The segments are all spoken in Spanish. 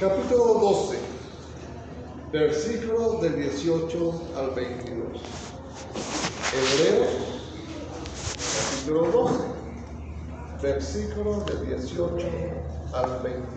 capítulo 12, versículos del 18 al 22. Hebreos, capítulo 12, versículos del 18 al 22.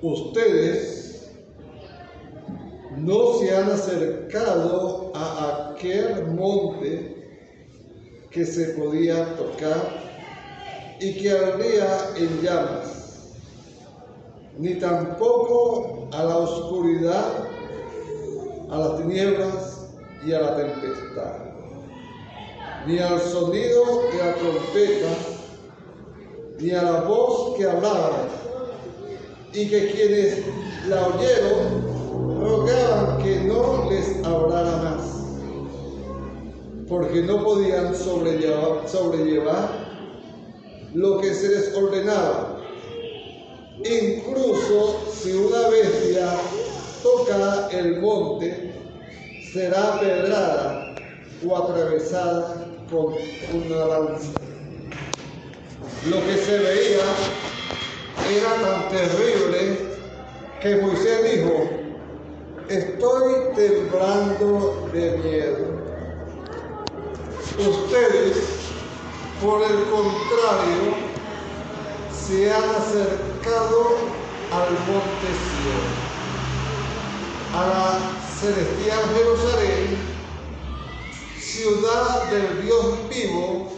Ustedes no se han acercado a aquel monte que se podía tocar y que ardía en llamas, ni tampoco a la oscuridad, a las tinieblas y a la tempestad, ni al sonido de la trompeta, ni a la voz que hablaba, y que quienes la oyeron rogaban que no les hablara más, porque no podían sobrellevar, sobrellevar lo que se les ordenaba. Incluso si una bestia toca el monte, será pedrada o atravesada con una lanza. Lo que se veía era tan terrible que Moisés dijo, estoy temblando de miedo. Ustedes por el contrario, se han acercado al monte Sion, a la celestial Jerusalén, ciudad del Dios vivo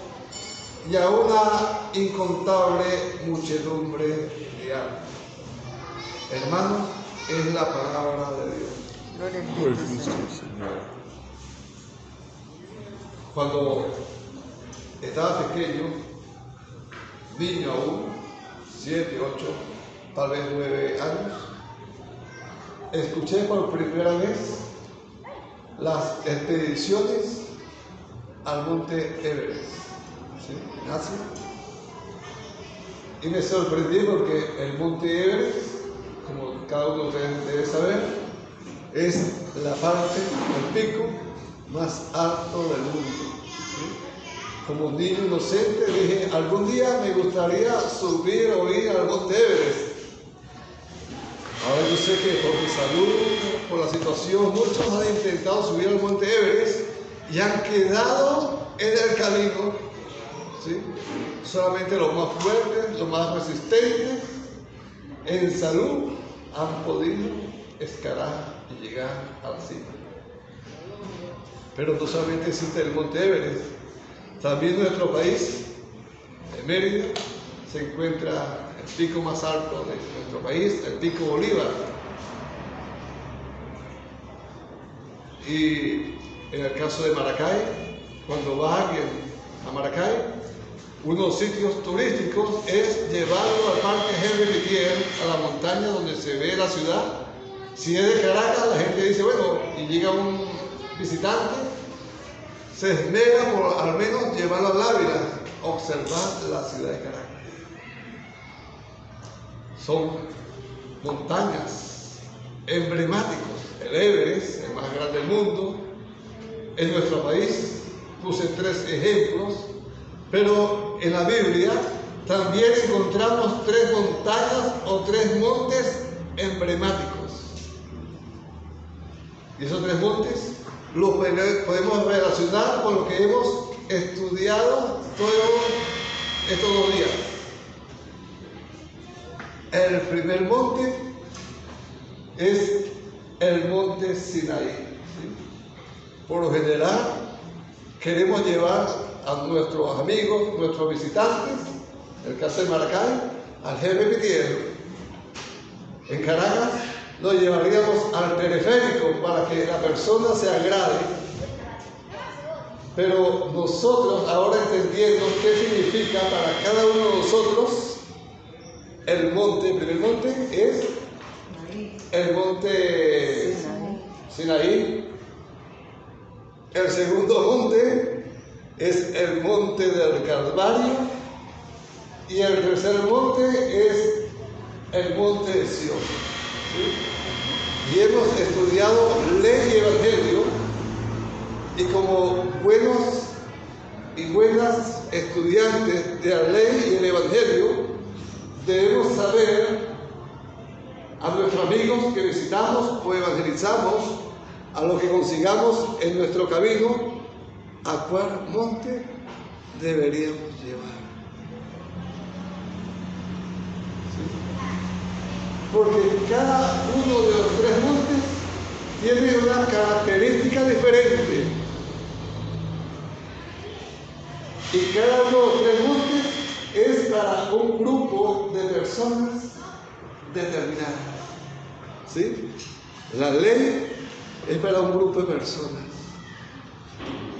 y a una incontable muchedumbre de almas. Hermanos, es la palabra de Dios. Cuando estaba pequeño, niño aún, siete, ocho, tal vez nueve años, escuché por primera vez las expediciones al monte Everest, ¿sí? en Asia. Y me sorprendí porque el monte Everest, como cada uno de ustedes debe saber, es la parte, el pico más alto del mundo como niño inocente, dije, algún día me gustaría subir o ir al Monte Everest. Ahora yo sé que por mi salud, por la situación, muchos han intentado subir al Monte Everest y han quedado en el camino. ¿sí? Solamente los más fuertes, los más resistentes, en salud, han podido escalar y llegar a la cima. Pero no solamente existe el Monte Everest, también nuestro país, en Mérida, se encuentra el pico más alto de nuestro país, el pico Bolívar. Y en el caso de Maracay, cuando va alguien a Maracay, uno de los sitios turísticos es llevarlo al Parque Henry Litier, a la montaña donde se ve la ciudad. Si es de Caracas, la gente dice, bueno, y llega un visitante, se esmera por al menos llevarlo al Ávila, observar la ciudad de Caracas. Son montañas emblemáticos. El Everest, el más grande del mundo, en nuestro país. Puse tres ejemplos, pero en la Biblia también encontramos tres montañas o tres montes emblemáticos. ¿Y esos tres montes? Lo podemos relacionar con lo que hemos estudiado todos estos dos días. El primer monte es el monte Sinaí. Por lo general, queremos llevar a nuestros amigos, nuestros visitantes, el caso de Maracay, al jefe Pitiero. En Caracas lo llevaríamos al periférico para que la persona se agrade. Pero nosotros, ahora entendiendo qué significa para cada uno de nosotros, el monte, el primer monte es el monte Sinaí. El segundo monte es el monte del Calvario. Y el tercer monte es el monte de Sion. Y hemos estudiado ley y evangelio y como buenos y buenas estudiantes de la ley y el evangelio, debemos saber a nuestros amigos que visitamos o evangelizamos, a lo que consigamos en nuestro camino, a cuál monte deberíamos llevar. Porque cada uno de los tres montes tiene una característica diferente. Y cada uno de los tres montes es para un grupo de personas determinadas. ¿Sí? La ley es para un grupo de personas.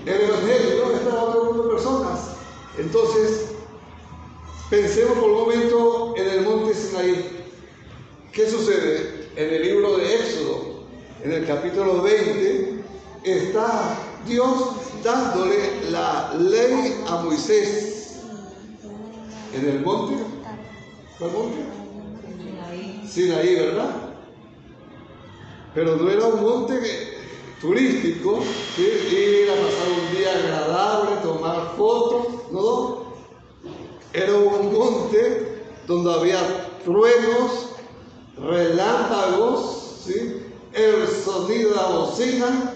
El Evangelio es para otro grupo de personas. Entonces, pensemos por un momento en el monte Sinaí. ¿Qué sucede? En el libro de Éxodo, en el capítulo 20, está Dios dándole la ley a Moisés. En el monte. ¿Cuál monte? Sinaí, ¿verdad? Pero no era un monte turístico, ir a pasar un día agradable, tomar fotos, no. Era un monte donde había truenos, relámpagos, ¿sí? el sonido de la bocina,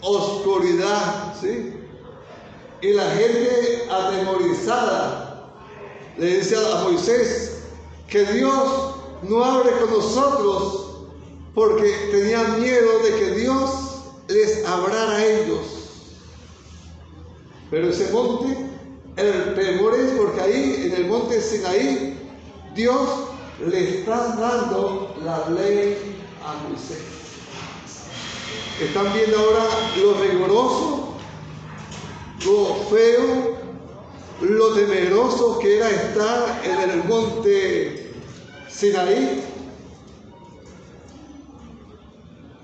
oscuridad, ¿sí? y la gente atemorizada le dice a Moisés que Dios no hable con nosotros porque tenían miedo de que Dios les hablara a ellos. Pero ese monte, el temor es porque ahí, en el monte Sinaí, Dios le está dando la ley a Moisés. Están viendo ahora lo riguroso, lo feo, lo temeroso que era estar en el monte Sinaí.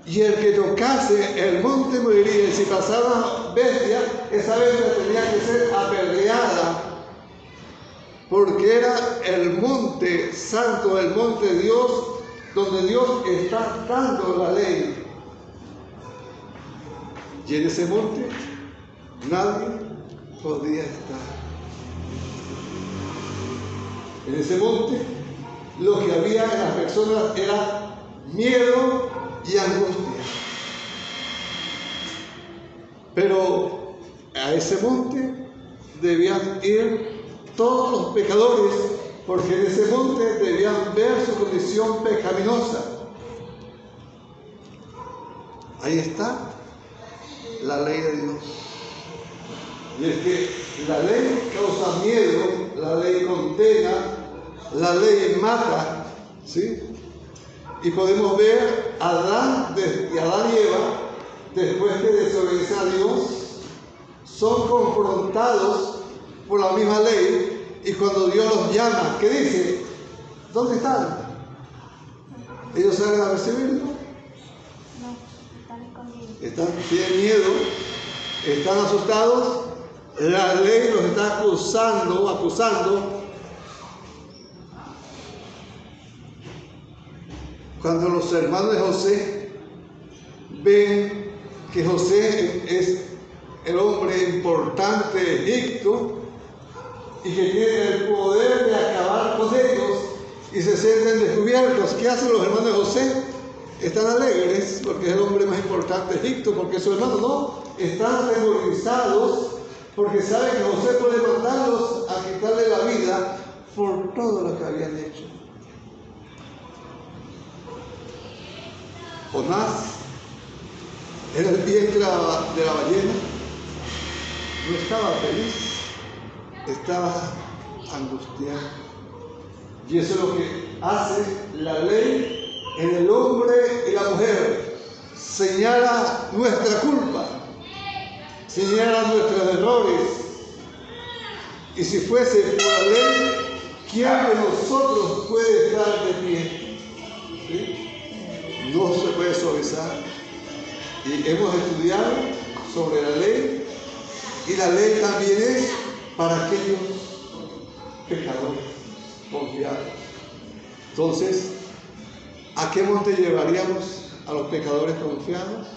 Y el que tocase el monte moriría. Y si pasaba bestia, esa bestia tenía que ser apedreada. Porque era el monte santo, el monte de Dios, donde Dios está dando la ley. Y en ese monte nadie podía estar. En ese monte lo que había en las personas era miedo y angustia. Pero a ese monte debían ir todos los pecadores, porque en ese monte debían ver su condición pecaminosa. Ahí está la ley de Dios. Y es que la ley causa miedo, la ley condena, la ley mata, ¿sí? Y podemos ver a Adán y Adán y Eva, después que desobedecen a Dios, son confrontados por la misma ley y cuando Dios los llama, ¿qué dice? ¿Dónde están? ¿Ellos salen a recibirlo? No, están escondidos. Están, tienen miedo, están asustados, la ley los está acusando, acusando Cuando los hermanos de José ven que José es el hombre importante de Egipto y que tiene el poder de acabar con ellos y se sienten descubiertos, ¿qué hacen los hermanos de José? Están alegres porque es el hombre más importante de Egipto, porque su hermano no, están atemorizados porque saben que José puede mandarlos a quitarle la vida por todo lo que habían hecho. Jonás era el vientre de la ballena, no estaba feliz, estaba angustiado. Y eso es lo que hace la ley en el hombre y la mujer. Señala nuestra culpa, señala nuestros errores. Y si fuese por la ley, ¿quién de nosotros puede estar de pie? ¿Sí? no se puede suavizar. Y hemos estudiado sobre la ley y la ley también es para aquellos pecadores confiados. Entonces, ¿a qué monte llevaríamos a los pecadores confiados?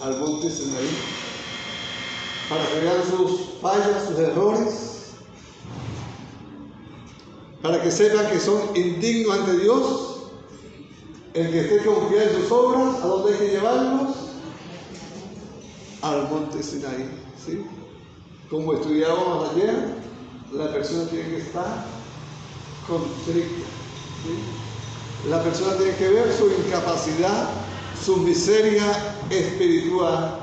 Al monte Sinaí. Para que vean sus fallas, sus errores. para que sepan que son indignos ante Dios. El que esté confiado en sus obras, ¿a dónde hay que llevarlos? Al monte Sinaí. ¿sí? Como estudiábamos ayer, la persona tiene que estar contrita. ¿sí? La persona tiene que ver su incapacidad, su miseria espiritual.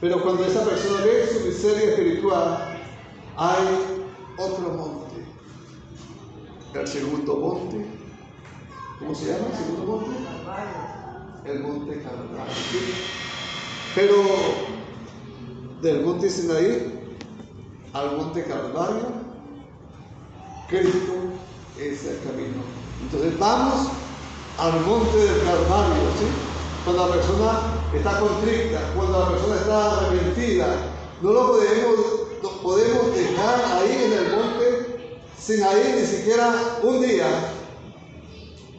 Pero cuando esa persona ve su miseria espiritual, hay otro monte. El segundo monte. ¿Cómo se llama el segundo monte? El monte Calvario. ¿sí? Pero del monte Sinaí al monte Calvario, Cristo es el camino. Entonces vamos al monte del Calvario. Cuando la persona está contrita, cuando la persona está arrepentida, no lo podemos, podemos dejar ahí en el monte sin ahí ni siquiera un día,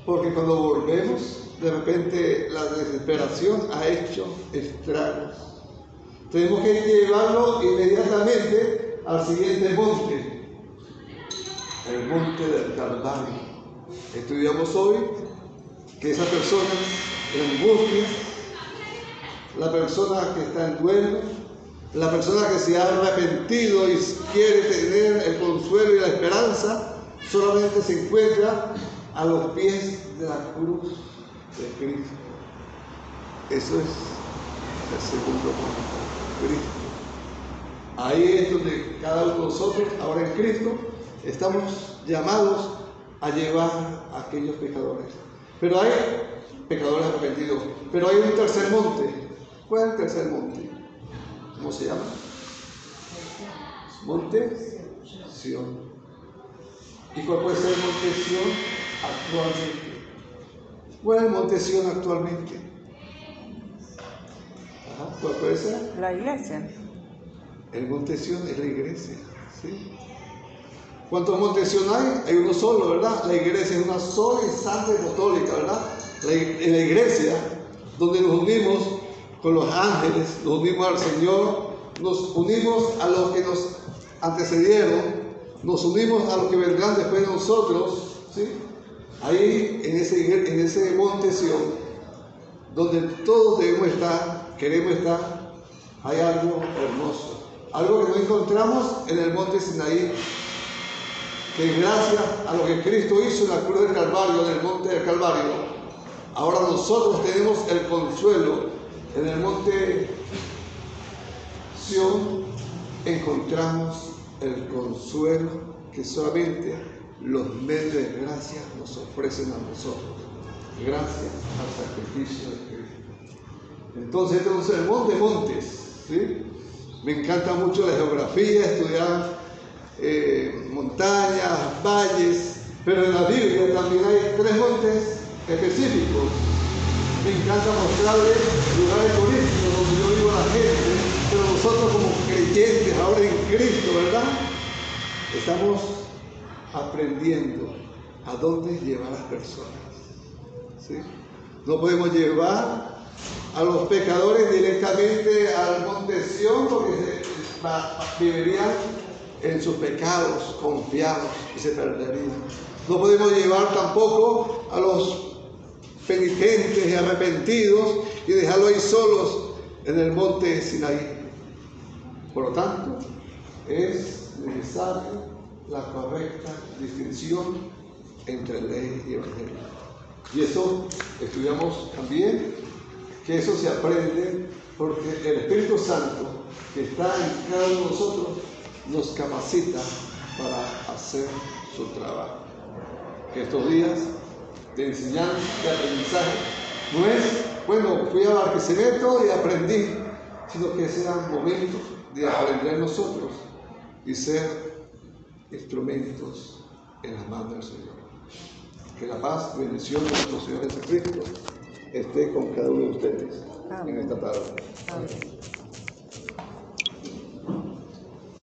porque cuando volvemos, de repente la desesperación ha hecho estragos. Tenemos que llevarlo inmediatamente al siguiente monte, el monte del Calvario. Estudiamos hoy que esa persona en angustia, la persona que está en duelo, la persona que se ha arrepentido y quiere tener el consuelo y la esperanza, solamente se encuentra a los pies de la cruz de Cristo. Eso es el segundo punto, Cristo. Ahí es donde cada uno de nosotros, ahora en Cristo, estamos llamados a llevar a aquellos pecadores. Pero hay pecadores arrepentidos. Pero hay un tercer monte. ¿Cuál es el tercer monte? ¿Cómo se llama? Monte Sión. ¿Y cuál puede ser el monte Sión actualmente? ¿Cuál es el monte Sión actualmente? Ajá, ¿Cuál puede ser? La iglesia. El monte Sión es la iglesia. ¿sí? ¿Cuántos montes Sión hay? Hay uno solo, ¿verdad? La iglesia es una sola y santa y católica, ¿verdad? La, en la iglesia, donde nos unimos con los ángeles, nos unimos al Señor, nos unimos a los que nos antecedieron, nos unimos a los que vendrán después de nosotros, ¿sí? Ahí en ese, en ese donde todos debemos estar, queremos estar, hay algo hermoso, algo que no encontramos en el monte Sinaí, que gracias a lo que Cristo hizo en la cruz del Calvario, en el monte del Calvario, ahora nosotros tenemos el consuelo. En el monte Sión encontramos el consuelo que solamente los medios de gracia nos ofrecen a nosotros, gracias al sacrificio de Cristo. Entonces, este es un sermón de montes. ¿sí? Me encanta mucho la geografía, estudiar eh, montañas, valles, pero en la Biblia también hay tres montes específicos. Me encanta mostrarles lugares turísticos donde yo vivo a la gente, pero nosotros como creyentes ahora en Cristo, ¿verdad? Estamos aprendiendo a dónde llevar a las personas. ¿sí? No podemos llevar a los pecadores directamente al monte Sión porque vivirían en sus pecados confiados y se perderían. No podemos llevar tampoco a los penitentes y arrepentidos y dejarlos ahí solos en el monte Sinaí. Por lo tanto, es necesaria la correcta distinción entre ley y evangelio. Y eso estudiamos también, que eso se aprende porque el Espíritu Santo que está en cada uno de nosotros nos capacita para hacer su trabajo. Que estos días de enseñanza, de aprendizaje, no es, bueno, fui a Barquisimeto y aprendí, sino que sean momentos de aprender nosotros y ser instrumentos en las manos del Señor. Que la paz bendición de nuestro Señor Jesucristo esté con cada uno de ustedes en esta tarde. Amén.